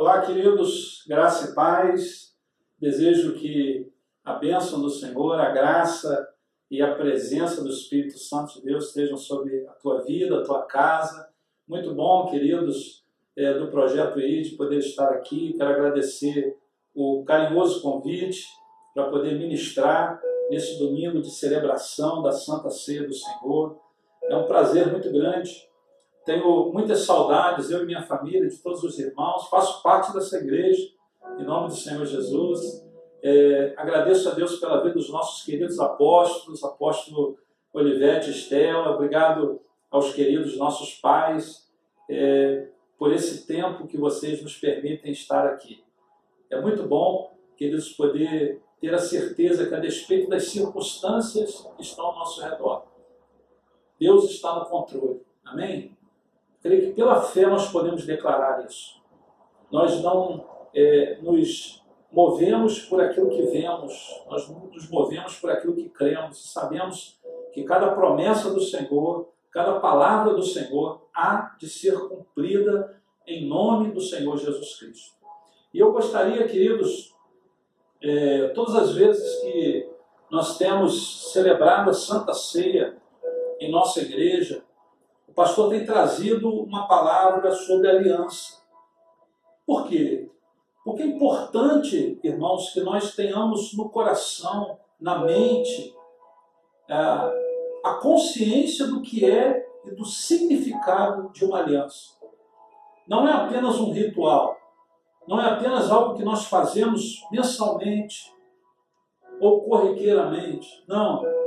Olá, queridos, graça e paz. Desejo que a bênção do Senhor, a graça e a presença do Espírito Santo de Deus estejam sobre a tua vida, a tua casa. Muito bom, queridos, é, do Projeto ID, poder estar aqui. Quero agradecer o carinhoso convite para poder ministrar nesse domingo de celebração da Santa Ceia do Senhor. É um prazer muito grande tenho muitas saudades, eu e minha família, de todos os irmãos. Faço parte dessa igreja, em nome do Senhor Jesus. É, agradeço a Deus pela vida dos nossos queridos apóstolos, apóstolo Olivete Estela. Obrigado aos queridos nossos pais é, por esse tempo que vocês nos permitem estar aqui. É muito bom, queridos, poder ter a certeza que, a despeito das circunstâncias que estão ao nosso redor, Deus está no controle. Amém? Creio que pela fé nós podemos declarar isso. Nós não é, nos movemos por aquilo que vemos, nós nos movemos por aquilo que cremos. Sabemos que cada promessa do Senhor, cada palavra do Senhor há de ser cumprida em nome do Senhor Jesus Cristo. E eu gostaria, queridos, é, todas as vezes que nós temos celebrado a Santa Ceia em nossa igreja, pastor tem trazido uma palavra sobre aliança. Por quê? Porque é importante, irmãos, que nós tenhamos no coração, na mente, a consciência do que é e do significado de uma aliança. Não é apenas um ritual, não é apenas algo que nós fazemos mensalmente ou corriqueiramente. Não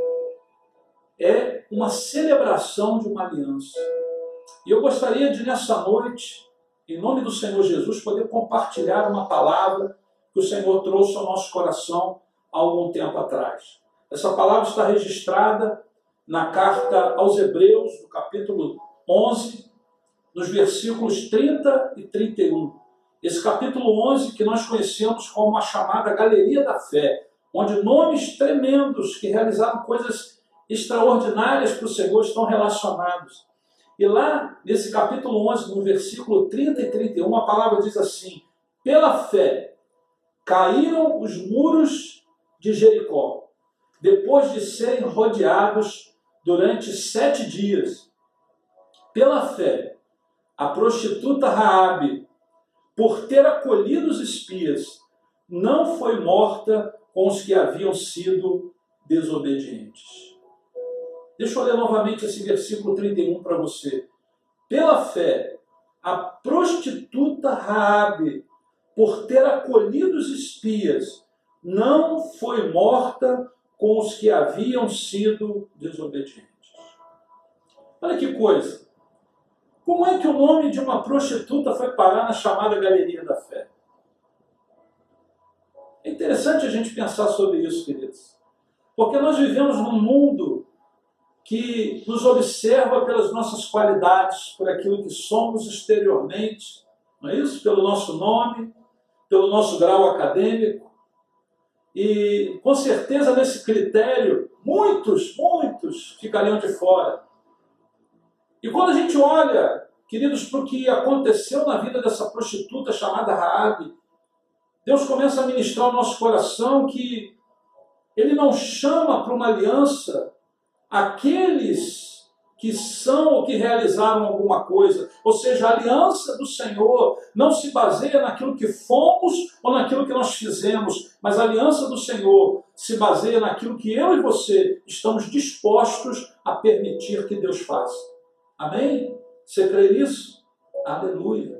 é uma celebração de uma aliança. E eu gostaria de, nessa noite, em nome do Senhor Jesus, poder compartilhar uma palavra que o Senhor trouxe ao nosso coração há algum tempo atrás. Essa palavra está registrada na carta aos Hebreus, no capítulo 11, nos versículos 30 e 31. Esse capítulo 11 que nós conhecemos como a chamada Galeria da Fé, onde nomes tremendos que realizaram coisas extraordinárias para o Senhor estão relacionados. E lá, nesse capítulo 11, no versículo 30 e 31, a palavra diz assim: Pela fé caíram os muros de Jericó, depois de serem rodeados durante sete dias. Pela fé, a prostituta Raabe, por ter acolhido os espias, não foi morta com os que haviam sido desobedientes. Deixa eu ler novamente esse versículo 31 para você. Pela fé, a prostituta Raabe, por ter acolhido os espias, não foi morta com os que haviam sido desobedientes. Olha que coisa. Como é que o nome de uma prostituta foi parar na chamada Galeria da Fé? É interessante a gente pensar sobre isso, queridos. Porque nós vivemos num mundo que nos observa pelas nossas qualidades, por aquilo que somos exteriormente, não é isso? Pelo nosso nome, pelo nosso grau acadêmico. E com certeza nesse critério, muitos, muitos ficariam de fora. E quando a gente olha, queridos, para o que aconteceu na vida dessa prostituta chamada Raabe, Deus começa a ministrar ao nosso coração que Ele não chama para uma aliança aqueles que são ou que realizaram alguma coisa. Ou seja, a aliança do Senhor não se baseia naquilo que fomos ou naquilo que nós fizemos, mas a aliança do Senhor se baseia naquilo que eu e você estamos dispostos a permitir que Deus faça. Amém? Você crê nisso? Aleluia.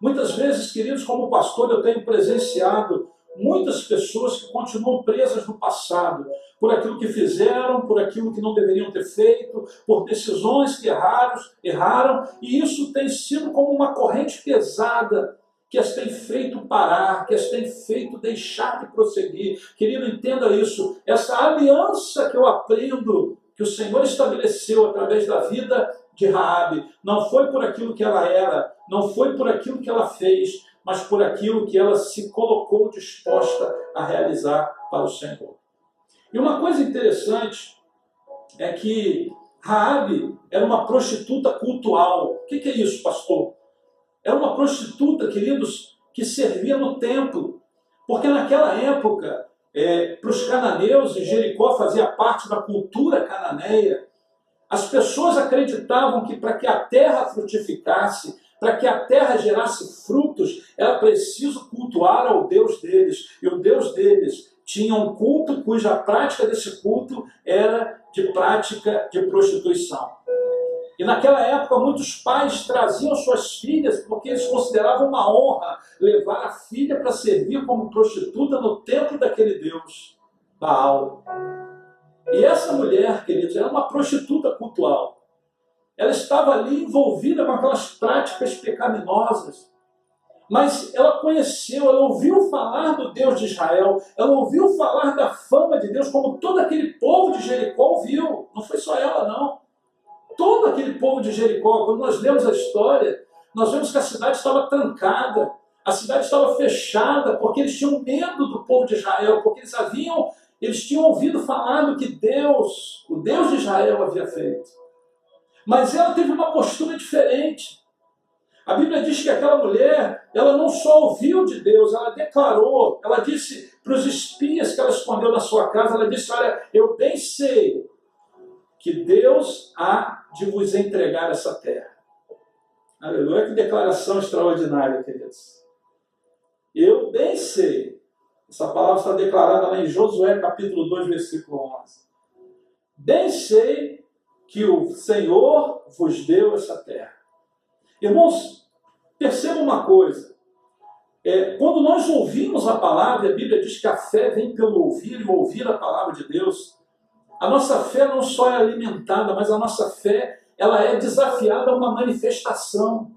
Muitas vezes, queridos, como pastor, eu tenho presenciado muitas pessoas que continuam presas no passado, por aquilo que fizeram, por aquilo que não deveriam ter feito, por decisões que erraram, erraram, e isso tem sido como uma corrente pesada que as tem feito parar, que as tem feito deixar de prosseguir. Querido, entenda isso. Essa aliança que eu aprendo, que o Senhor estabeleceu através da vida de Raabe, não foi por aquilo que ela era, não foi por aquilo que ela fez, mas por aquilo que ela se colocou disposta a realizar para o Senhor. E uma coisa interessante é que Raabe era uma prostituta cultual. O que é isso, pastor? Era uma prostituta, queridos, que servia no templo. Porque naquela época, é, para os cananeus, e Jericó fazia parte da cultura cananeia, as pessoas acreditavam que para que a terra frutificasse, para que a terra gerasse frutos, era preciso cultuar ao Deus deles. E o Deus deles tinha um culto cuja prática desse culto era de prática de prostituição. E naquela época, muitos pais traziam suas filhas porque eles consideravam uma honra levar a filha para servir como prostituta no templo daquele Deus, Baal. E essa mulher, queridos, era uma prostituta cultual. Ela estava ali envolvida com aquelas práticas pecaminosas. Mas ela conheceu, ela ouviu falar do Deus de Israel, ela ouviu falar da fama de Deus, como todo aquele povo de Jericó ouviu. Não foi só ela, não. Todo aquele povo de Jericó, quando nós lemos a história, nós vemos que a cidade estava trancada, a cidade estava fechada, porque eles tinham medo do povo de Israel, porque eles haviam, eles tinham ouvido falar do que Deus, o Deus de Israel havia feito. Mas ela teve uma postura diferente. A Bíblia diz que aquela mulher, ela não só ouviu de Deus, ela declarou, ela disse para os espias que ela escondeu na sua casa, ela disse: Olha, eu bem sei que Deus há de vos entregar essa terra. Aleluia, que declaração extraordinária, queridos. Eu bem sei, essa palavra está declarada lá em Josué capítulo 2, versículo 11. Bem sei que o Senhor vos deu essa terra. Irmãos, perceba uma coisa. É, quando nós ouvimos a palavra, a Bíblia diz que a fé vem pelo ouvir e ouvir a palavra de Deus. A nossa fé não só é alimentada, mas a nossa fé ela é desafiada a uma manifestação.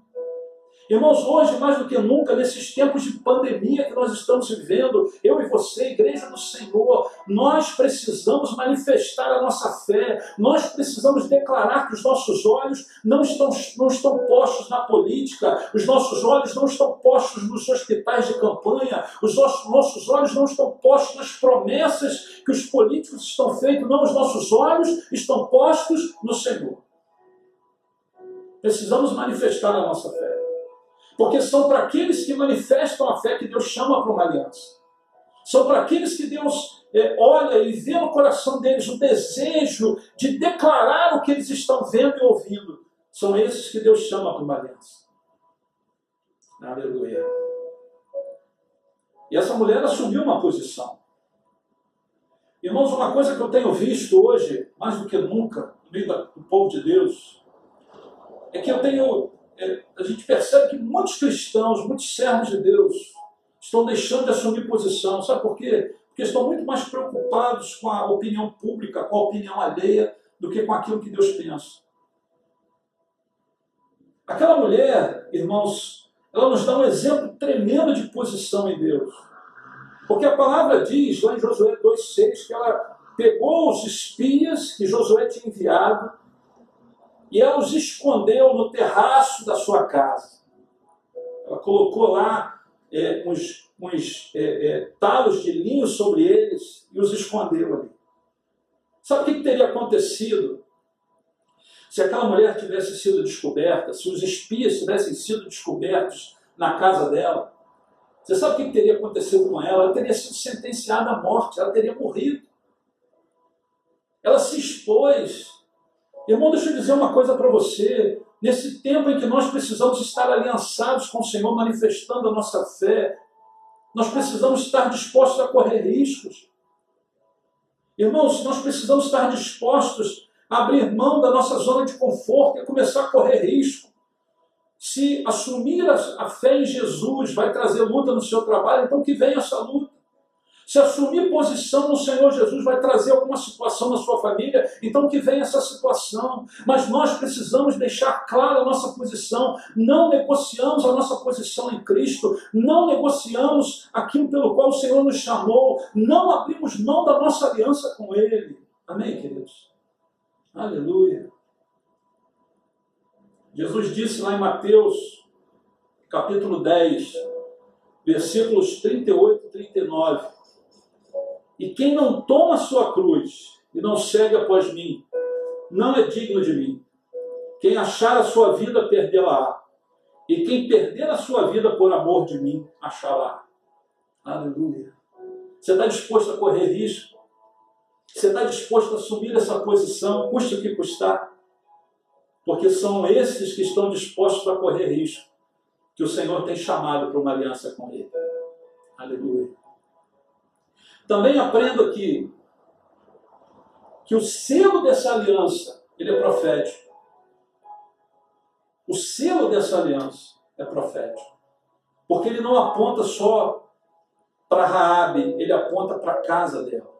Irmãos, hoje, mais do que nunca, nesses tempos de pandemia que nós estamos vivendo, eu e você, Igreja do Senhor, nós precisamos manifestar a nossa fé, nós precisamos declarar que os nossos olhos não estão, não estão postos na política, os nossos olhos não estão postos nos hospitais de campanha, os nossos, nossos olhos não estão postos nas promessas que os políticos estão feitos, não, os nossos olhos estão postos no Senhor. Precisamos manifestar a nossa fé. Porque são para aqueles que manifestam a fé que Deus chama para uma aliança. São para aqueles que Deus é, olha e vê no coração deles o desejo de declarar o que eles estão vendo e ouvindo. São esses que Deus chama para uma aliança. Aleluia. E essa mulher assumiu uma posição. Irmãos, uma coisa que eu tenho visto hoje, mais do que nunca, no meio do povo de Deus, é que eu tenho a gente percebe que muitos cristãos, muitos servos de Deus, estão deixando de assumir posição. Sabe por quê? Porque estão muito mais preocupados com a opinião pública, com a opinião alheia, do que com aquilo que Deus pensa. Aquela mulher, irmãos, ela nos dá um exemplo tremendo de posição em Deus. Porque a palavra diz, lá em Josué 2,6, que ela pegou os espias que Josué tinha enviado e ela os escondeu no terraço da sua casa. Ela colocou lá é, uns, uns é, é, talos de linho sobre eles e os escondeu ali. Sabe o que, teria acontecido se aquela mulher tivesse sido descoberta, se os espias tivessem sido descobertos na casa dela? Você sabe o que teria acontecido com ela? Ela teria sido sentenciada à morte, ela teria morrido. Ela se expôs Irmão, deixa eu dizer uma coisa para você. Nesse tempo em que nós precisamos estar aliançados com o Senhor, manifestando a nossa fé, nós precisamos estar dispostos a correr riscos. Irmãos, nós precisamos estar dispostos a abrir mão da nossa zona de conforto e começar a correr risco. Se assumir a fé em Jesus vai trazer luta no seu trabalho, então que venha essa luta. Se assumir posição no Senhor Jesus vai trazer alguma situação na sua família, então que venha essa situação. Mas nós precisamos deixar clara a nossa posição. Não negociamos a nossa posição em Cristo, não negociamos aquilo pelo qual o Senhor nos chamou, não abrimos mão da nossa aliança com Ele. Amém, queridos? Aleluia. Jesus disse lá em Mateus, capítulo 10, versículos 38 e 39. E quem não toma sua cruz e não segue após mim, não é digno de mim. Quem achar a sua vida, perdê-la. E quem perder a sua vida por amor de mim, achará. Aleluia. Você está disposto a correr risco? Você está disposto a assumir essa posição, custe o que custar? Porque são esses que estão dispostos a correr risco, que o Senhor tem chamado para uma aliança com Ele. Aleluia. Também aprendo aqui que o selo dessa aliança, ele é profético. O selo dessa aliança é profético. Porque ele não aponta só para Raabe, ele aponta para a casa dela.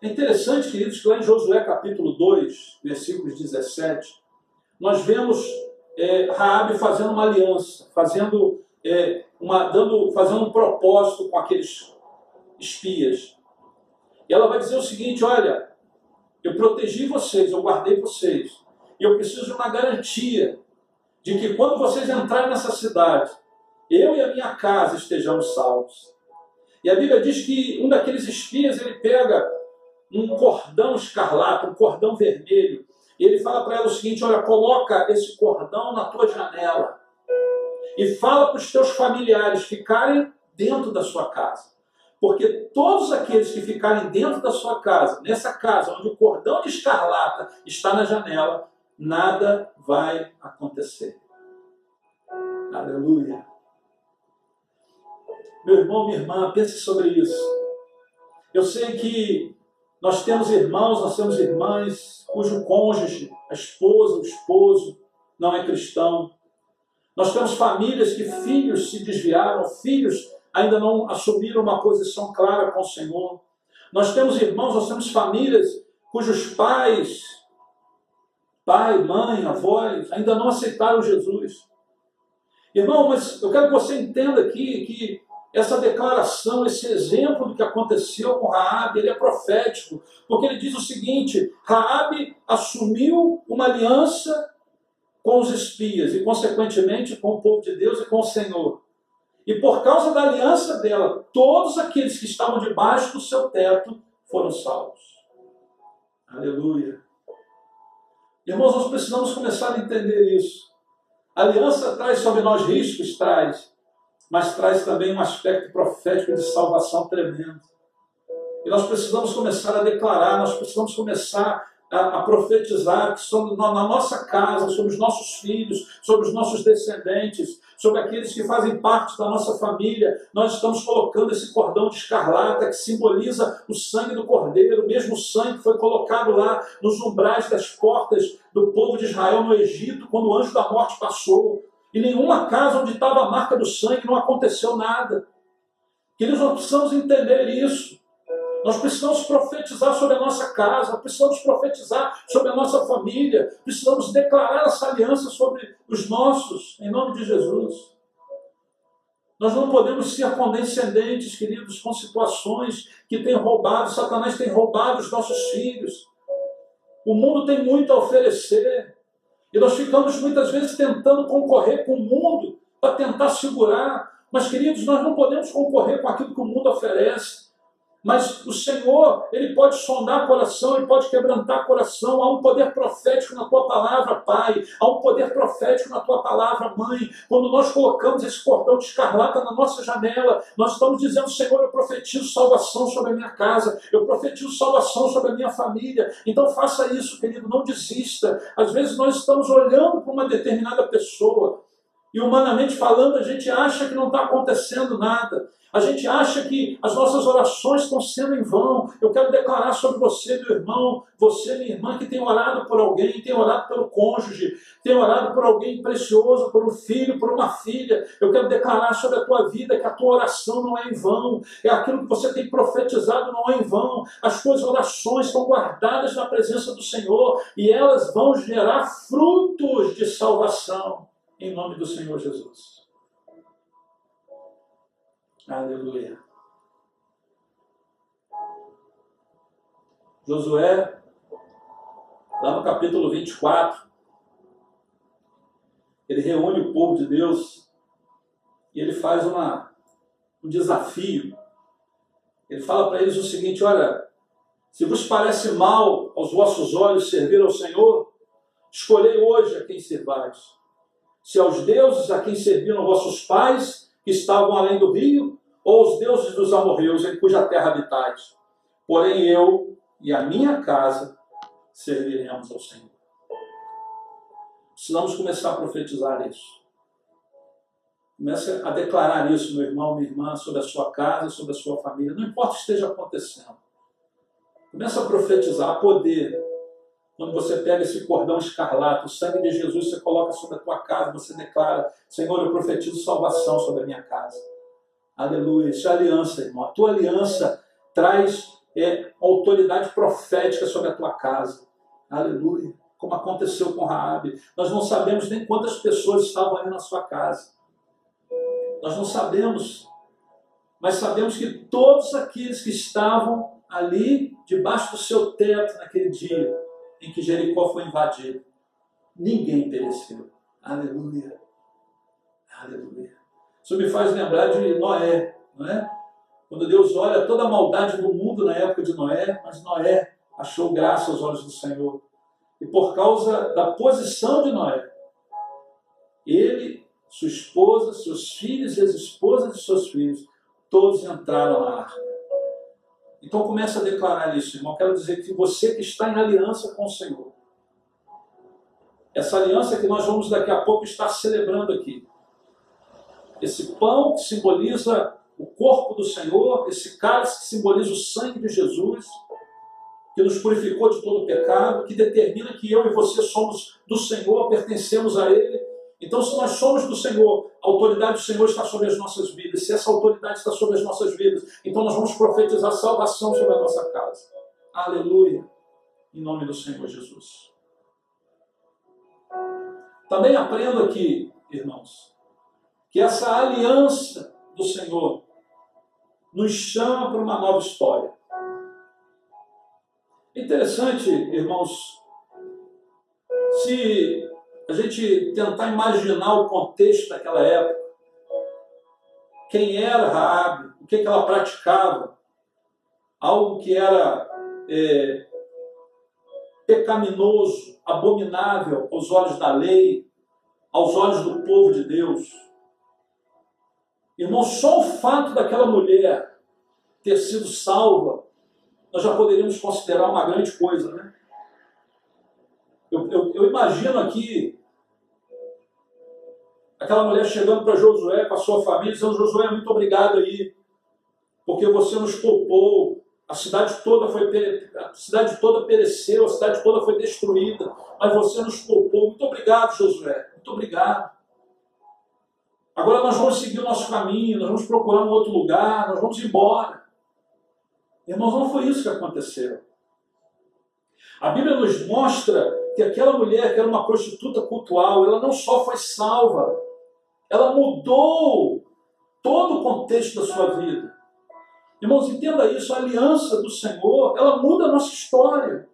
É interessante, queridos, que lá em Josué capítulo 2, versículos 17, nós vemos é, Raabe fazendo uma aliança, fazendo, é, uma, dando, fazendo um propósito com aqueles espias. E ela vai dizer o seguinte: olha, eu protegi vocês, eu guardei vocês, e eu preciso de uma garantia de que quando vocês entrarem nessa cidade, eu e a minha casa estejamos salvos. E a Bíblia diz que um daqueles espias ele pega um cordão escarlate, um cordão vermelho, e ele fala para ela o seguinte: olha, coloca esse cordão na tua janela e fala para os teus familiares ficarem dentro da sua casa. Porque todos aqueles que ficarem dentro da sua casa, nessa casa onde o cordão de escarlata está na janela, nada vai acontecer. Aleluia. Meu irmão, minha irmã, pense sobre isso. Eu sei que nós temos irmãos, nós temos irmãs cujo cônjuge, a esposa, o esposo, não é cristão. Nós temos famílias que filhos se desviaram, filhos ainda não assumiram uma posição clara com o Senhor. Nós temos irmãos, nós temos famílias cujos pais pai, mãe, avós, ainda não aceitaram Jesus. Irmão, mas eu quero que você entenda aqui que essa declaração, esse exemplo do que aconteceu com Raabe, ele é profético, porque ele diz o seguinte: Raabe assumiu uma aliança com os espias e consequentemente com o povo de Deus e com o Senhor. E por causa da aliança dela, todos aqueles que estavam debaixo do seu teto foram salvos. Aleluia. Irmãos, nós precisamos começar a entender isso. A aliança traz sobre nós riscos, traz, mas traz também um aspecto profético de salvação tremendo. E nós precisamos começar a declarar, nós precisamos começar a, a profetizar que sobre, na, na nossa casa, sobre os nossos filhos, sobre os nossos descendentes, sobre aqueles que fazem parte da nossa família. Nós estamos colocando esse cordão de escarlata que simboliza o sangue do cordeiro, o mesmo sangue que foi colocado lá nos umbrais das portas do povo de Israel no Egito, quando o anjo da morte passou. E nenhuma casa onde estava a marca do sangue não aconteceu nada. Queridos, nós precisamos entender isso. Nós precisamos profetizar sobre a nossa casa, precisamos profetizar sobre a nossa família, precisamos declarar essa aliança sobre os nossos, em nome de Jesus. Nós não podemos ser condescendentes, queridos, com situações que têm roubado, Satanás tem roubado os nossos filhos. O mundo tem muito a oferecer. E nós ficamos muitas vezes tentando concorrer com o mundo para tentar segurar. Mas, queridos, nós não podemos concorrer com aquilo que o mundo oferece. Mas o Senhor, Ele pode sondar coração, Ele pode quebrantar coração. Há um poder profético na tua palavra, Pai. Há um poder profético na tua palavra, Mãe. Quando nós colocamos esse cordão de escarlata na nossa janela, nós estamos dizendo, Senhor, eu profetizo salvação sobre a minha casa, eu profetizo salvação sobre a minha família. Então faça isso, querido, não desista. Às vezes nós estamos olhando para uma determinada pessoa, e humanamente falando, a gente acha que não está acontecendo nada. A gente acha que as nossas orações estão sendo em vão. Eu quero declarar sobre você, meu irmão, você, minha irmã, que tem orado por alguém, tem orado pelo cônjuge, tem orado por alguém precioso, por um filho, por uma filha. Eu quero declarar sobre a tua vida que a tua oração não é em vão. É aquilo que você tem profetizado não é em vão. As tuas orações estão guardadas na presença do Senhor e elas vão gerar frutos de salvação em nome do Senhor Jesus. Aleluia. Josué, lá no capítulo 24, ele reúne o povo de Deus e ele faz uma, um desafio. Ele fala para eles o seguinte: olha, se vos parece mal aos vossos olhos servir ao Senhor, escolhei hoje a quem servais se aos deuses a quem serviram vossos pais, que estavam além do rio, ou aos deuses dos amorreus, em cuja terra habitais. Porém eu e a minha casa serviremos ao Senhor. Precisamos começar a profetizar isso. Comece a declarar isso, meu irmão, minha irmã, sobre a sua casa, sobre a sua família. Não importa o que esteja acontecendo. Comece a profetizar, a poder. Quando você pega esse cordão escarlate, o sangue de Jesus, você coloca sobre a tua casa, você declara, Senhor, eu profetizo salvação sobre a minha casa. Aleluia. Isso é aliança, irmão. A tua aliança traz é, autoridade profética sobre a tua casa. Aleluia. Como aconteceu com Raabe. Nós não sabemos nem quantas pessoas estavam ali na sua casa. Nós não sabemos. Mas sabemos que todos aqueles que estavam ali debaixo do seu teto naquele dia em que Jericó foi invadido, ninguém pereceu. Aleluia. Aleluia. Isso me faz lembrar de Noé, não é? Quando Deus olha toda a maldade do mundo na época de Noé, mas Noé achou graça aos olhos do Senhor. E por causa da posição de Noé, ele, sua esposa, seus filhos e as esposas de seus filhos, todos entraram na arca. Então começa a declarar isso, irmão. Quero dizer que você que está em aliança com o Senhor, essa aliança que nós vamos daqui a pouco estar celebrando aqui, esse pão que simboliza o corpo do Senhor, esse cálice que simboliza o sangue de Jesus, que nos purificou de todo pecado, que determina que eu e você somos do Senhor, pertencemos a Ele. Então, se nós somos do Senhor, a autoridade do Senhor está sobre as nossas vidas. Se essa autoridade está sobre as nossas vidas, então nós vamos profetizar salvação sobre a nossa casa. Aleluia. Em nome do Senhor Jesus. Também aprendo aqui, irmãos, que essa aliança do Senhor nos chama para uma nova história. Interessante, irmãos, se a gente tentar imaginar o contexto daquela época, quem era Raabe, o que, que ela praticava, algo que era é, pecaminoso, abominável aos olhos da lei, aos olhos do povo de Deus. Irmão, só o fato daquela mulher ter sido salva nós já poderíamos considerar uma grande coisa, né? Eu, eu, eu imagino aqui aquela mulher chegando para Josué com a sua família, dizendo: Josué, muito obrigado aí, porque você nos poupou. A cidade toda foi a cidade toda pereceu, a cidade toda foi destruída, mas você nos poupou. Muito obrigado, Josué. Muito obrigado. Agora nós vamos seguir o nosso caminho, nós vamos procurar um outro lugar, nós vamos embora. Irmãos, não foi isso que aconteceu. A Bíblia nos mostra que aquela mulher, que era uma prostituta cultual, ela não só foi salva, ela mudou todo o contexto da sua vida. Irmãos, entenda isso, a aliança do Senhor, ela muda a nossa história.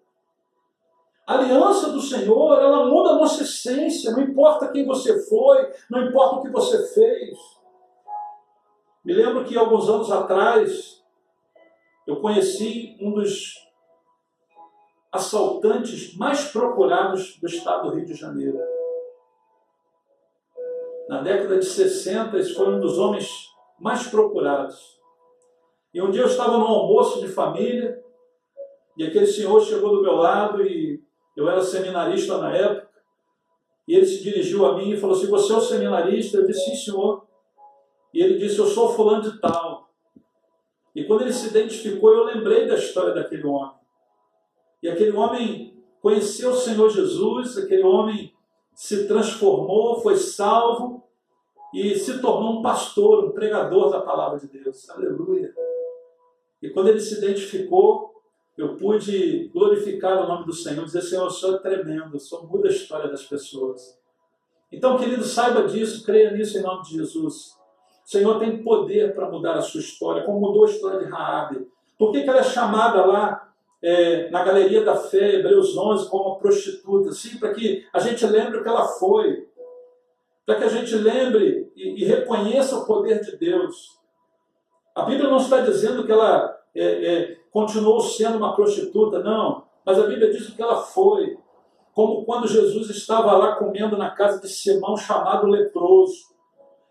A aliança do Senhor, ela muda a nossa essência, não importa quem você foi, não importa o que você fez. Me lembro que alguns anos atrás, eu conheci um dos assaltantes mais procurados do estado do Rio de Janeiro. Na década de 60, esse foi um dos homens mais procurados. E um dia eu estava num almoço de família, e aquele senhor chegou do meu lado, e eu era seminarista na época, e ele se dirigiu a mim e falou assim: Você é o seminarista? Eu disse: Sim, senhor. E ele disse: Eu sou fulano de tal. E quando ele se identificou, eu lembrei da história daquele homem. E aquele homem conheceu o Senhor Jesus, aquele homem se transformou, foi salvo e se tornou um pastor, um pregador da palavra de Deus. Aleluia. E quando ele se identificou, eu pude glorificar o nome do Senhor, dizer: Senhor, Senhor é tremendo, o Senhor muda a história das pessoas. Então, querido, saiba disso, creia nisso em nome de Jesus. O Senhor tem poder para mudar a sua história, como mudou a história de Raabe. Por que, que ela é chamada lá é, na Galeria da Fé, Hebreus 11, como uma prostituta? Sim, para que a gente lembre o que ela foi. Para que a gente lembre e, e, reconheça o poder de Deus. A Bíblia não está dizendo que ela é, é, continuou sendo uma prostituta, não. Mas a Bíblia diz o que ela foi. como quando Jesus estava lá comendo na casa de Simão, chamado leproso.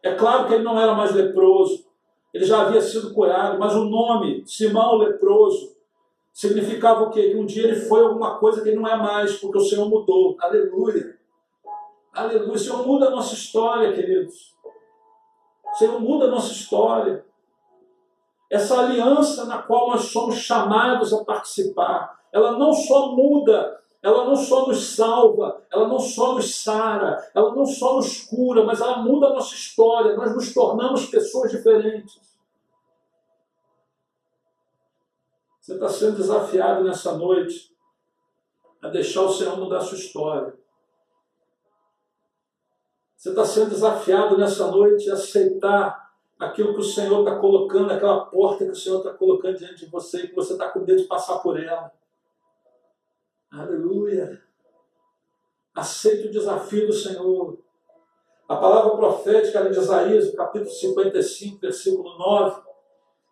É claro que ele não era mais leproso, ele já havia sido curado, mas o nome, Simão leproso, significava o quê? Que um dia ele foi alguma coisa que ele não é mais, porque o Senhor mudou. Aleluia. Aleluia. O Senhor muda a nossa história, queridos. O Senhor muda a nossa história. Essa aliança na qual nós somos chamados a participar, ela não só muda, ela não só nos salva, ela não só nos sara, ela não só nos cura, mas ela muda a nossa história, nós nos tornamos pessoas diferentes. Você está sendo desafiado nessa noite a deixar o Senhor mudar a sua história. Você está sendo desafiado nessa noite a aceitar aquilo que o Senhor está colocando, aquela porta que o Senhor está colocando diante de você, que você está com medo de passar por ela. Aleluia. Aceite o desafio do Senhor. A palavra profética de Isaías, capítulo 55, versículo 9,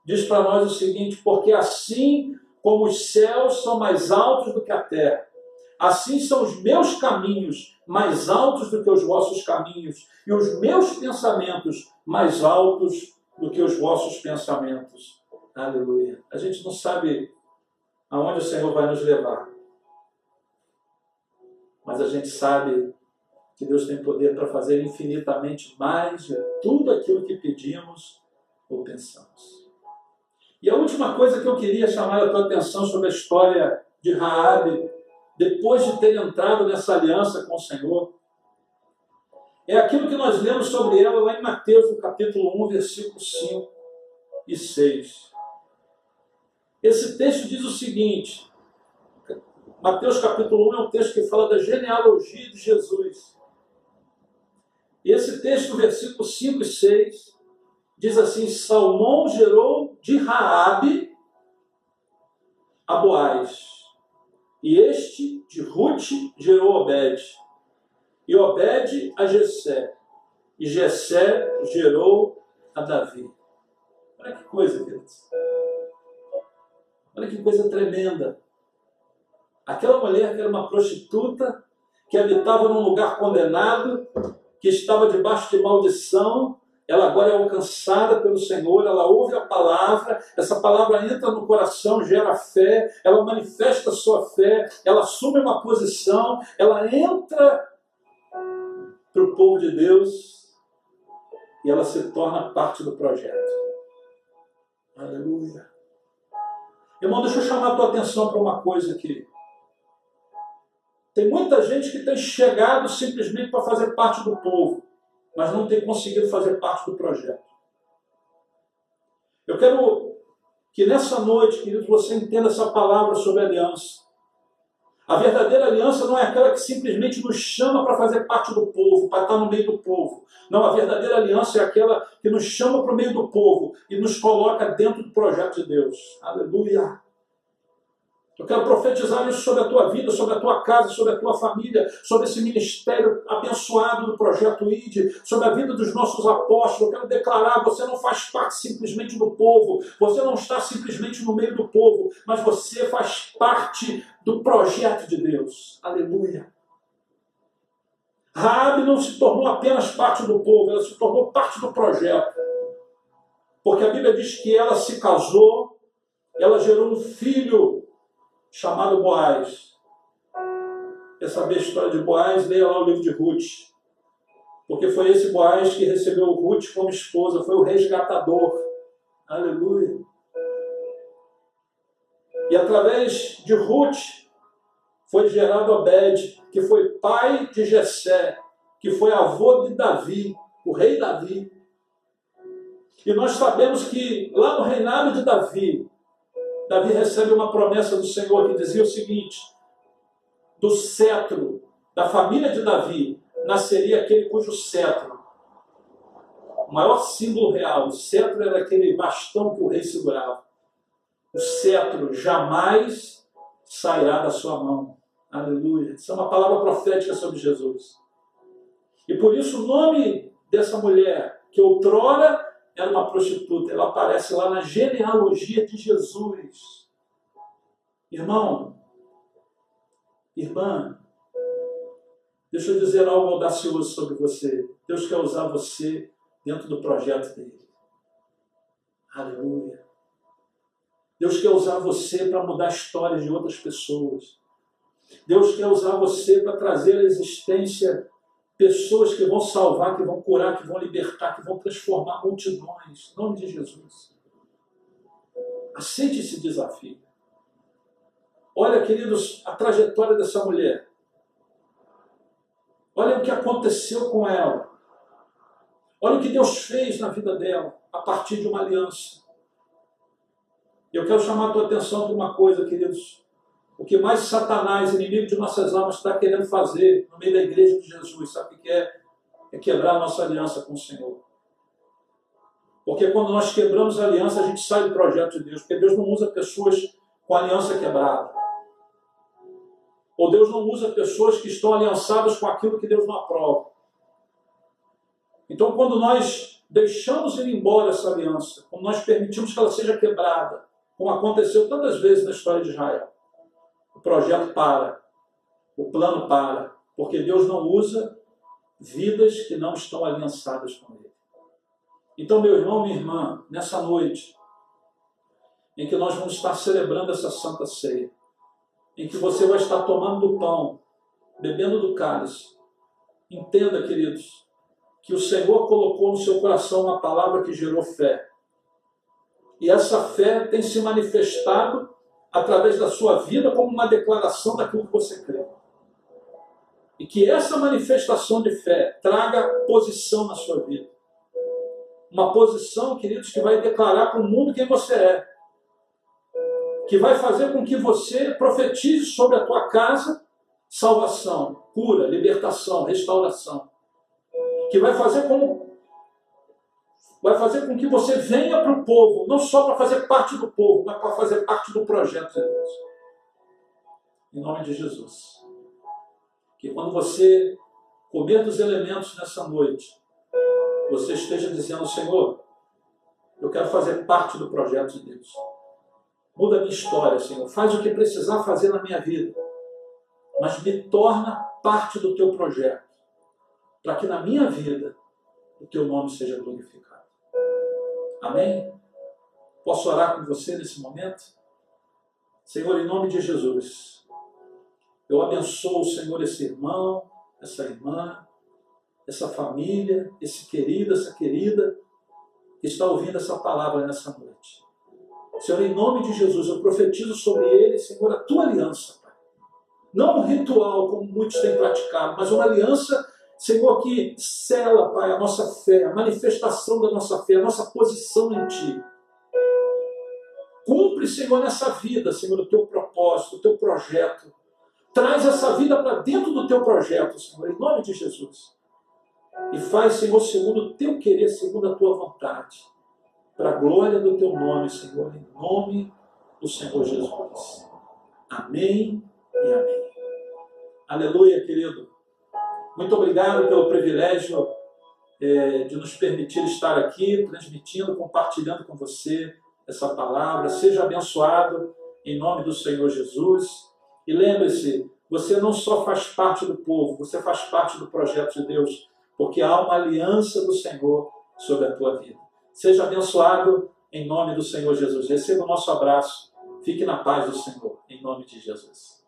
diz para nós o seguinte: Porque assim como os céus são mais altos do que a terra, assim são os meus caminhos mais altos do que os vossos caminhos, e os meus pensamentos mais altos do que os vossos pensamentos. Aleluia. A gente não sabe aonde o Senhor vai nos levar, mas a gente sabe que Deus tem poder para fazer infinitamente mais de tudo aquilo que pedimos ou pensamos. E a última coisa que eu queria chamar a tua atenção sobre a história de Raabe depois de ter entrado nessa aliança com o Senhor, é aquilo que nós lemos sobre ela lá em Mateus, no capítulo 1, versículos 5 e 6. Esse texto diz o seguinte: Mateus capítulo 1 é um texto que fala da genealogia de Jesus. E esse texto, versículo 5 e 6, diz assim: Salmão gerou de Raabe a Boaz. E este de Ruth gerou Obed. E Obed a Jessé. E Jessé gerou a Davi. Olha que coisa, queridos. Olha que coisa tremenda. Aquela mulher que era uma prostituta, que habitava num lugar condenado, que estava debaixo de maldição, ela agora é alcançada pelo Senhor, ela ouve a palavra, essa palavra entra no coração, gera fé, ela manifesta a sua fé, ela assume uma posição, ela entra para o povo de Deus e ela se torna parte do projeto. Aleluia. Irmão, deixa eu chamar a tua atenção para uma coisa aqui. Tem muita gente que tem chegado simplesmente para fazer parte do povo mas não tem conseguido fazer parte do projeto. Eu quero que nessa noite, queridos, você entenda essa palavra sobre aliança. A verdadeira aliança não é aquela que simplesmente nos chama para fazer parte do povo, para estar no meio do povo. Não, a verdadeira aliança é aquela que nos chama para o meio do povo e nos coloca dentro do projeto de Deus. Aleluia. Eu quero profetizar isso sobre a tua vida, sobre a tua casa, sobre a tua família, sobre esse ministério abençoado do projeto ID, sobre a vida dos nossos apóstolos. Eu quero declarar: você não faz parte simplesmente do povo, você não está simplesmente no meio do povo, mas você faz parte do projeto de Deus. Aleluia. Raabe não se tornou apenas parte do povo, ela se tornou parte do projeto. Porque a Bíblia diz que ela se casou, ela gerou um filho chamado Boaz. Quer saber a história de Boaz? Leia lá o livro de Ruth. Porque foi esse Boaz que recebeu Ruth como esposa, foi o resgatador. Aleluia. E através de Ruth foi gerado Obed, que foi pai de Jessé, que foi avô de Davi, o rei Davi. E nós sabemos que lá no reinado de Davi, Davi recebe uma promessa do Senhor que dizia o seguinte: do cetro da família de Davi nasceria aquele cujo cetro, o maior símbolo real, o cetro era aquele bastão que o rei segurava. O cetro jamais sairá da sua mão. Aleluia. Isso é uma palavra profética sobre Jesus. E por isso o nome dessa mulher, que outrora era uma prostituta. Ela aparece lá na genealogia de Jesus. Irmão, irmã, Deixa eu dizer algo audacioso sobre você. Deus quer usar você dentro do projeto dele. Aleluia. Deus quer usar você para mudar a história de outras pessoas. Deus quer usar você para trazer à existência pessoas que vão salvar, que vão curar, que vão libertar, que vão transformar multidões. Em nome de Jesus. Aceite esse desafio. Olha, queridos, a trajetória dessa mulher. Olha o que aconteceu com ela. Olha o que Deus fez na vida dela a partir de uma aliança. Eu quero chamar a tua atenção para uma coisa, queridos. O que mais Satanás, inimigo de nossas almas, está querendo fazer no meio da igreja de Jesus, sabe o que é? É quebrar a nossa aliança com o Senhor. Porque quando nós quebramos a aliança, a gente sai do projeto de Deus. Porque Deus não usa pessoas com aliança quebrada. Ou Deus não usa pessoas que estão aliançadas com aquilo que Deus não aprova. Então, quando nós deixamos ir embora essa aliança, quando nós permitimos que ela seja quebrada, como aconteceu tantas vezes na história de Israel, o projeto para, o plano para, porque Deus não usa vidas que não estão aliançadas com Ele. Então, meu irmão, minha irmã, nessa noite, em que nós vamos estar celebrando essa santa ceia, em que você vai estar tomando do pão, bebendo do cálice. Entenda, queridos, que o Senhor colocou no seu coração uma palavra que gerou fé. E essa fé tem se manifestado através da sua vida como uma declaração daquilo que você crê. E que essa manifestação de fé traga posição na sua vida. Uma posição, queridos, que vai declarar para o mundo quem você é que vai fazer com que você profetize sobre a tua casa salvação, cura, libertação, restauração. Que vai fazer com vai fazer com que você venha para o povo, não só para fazer parte do povo, mas para fazer parte do projeto de Deus. Em nome de Jesus. Que quando você comer dos elementos nessa noite, você esteja dizendo, Senhor, eu quero fazer parte do projeto de Deus. Muda a minha história, Senhor. Faz o que precisar fazer na minha vida. Mas me torna parte do teu projeto. Para que na minha vida o teu nome seja glorificado. Amém? Posso orar com você nesse momento? Senhor, em nome de Jesus, eu abençoo, Senhor, esse irmão, essa irmã, essa família, esse querido, essa querida que está ouvindo essa palavra nessa noite. Senhor, em nome de Jesus, eu profetizo sobre ele, Senhor, a tua aliança, Pai. Não um ritual, como muitos têm praticado, mas uma aliança, Senhor, que sela, Pai, a nossa fé, a manifestação da nossa fé, a nossa posição em Ti. Cumpre, Senhor, nessa vida, Senhor, o teu propósito, o teu projeto. Traz essa vida para dentro do teu projeto, Senhor, em nome de Jesus. E faz, Senhor, segundo o teu querer, segundo a tua vontade para a glória do teu nome, Senhor, em nome do Senhor Jesus. Amém e amém. Aleluia, querido. Muito obrigado pelo privilégio é, de nos permitir estar aqui, transmitindo, compartilhando com você essa palavra. Seja abençoado em nome do Senhor Jesus. E lembre-se, você não só faz parte do povo, você faz parte do projeto de Deus, porque há uma aliança do Senhor sobre a tua vida. Seja abençoado em nome do Senhor Jesus. Receba o nosso abraço. Fique na paz do Senhor, em nome de Jesus.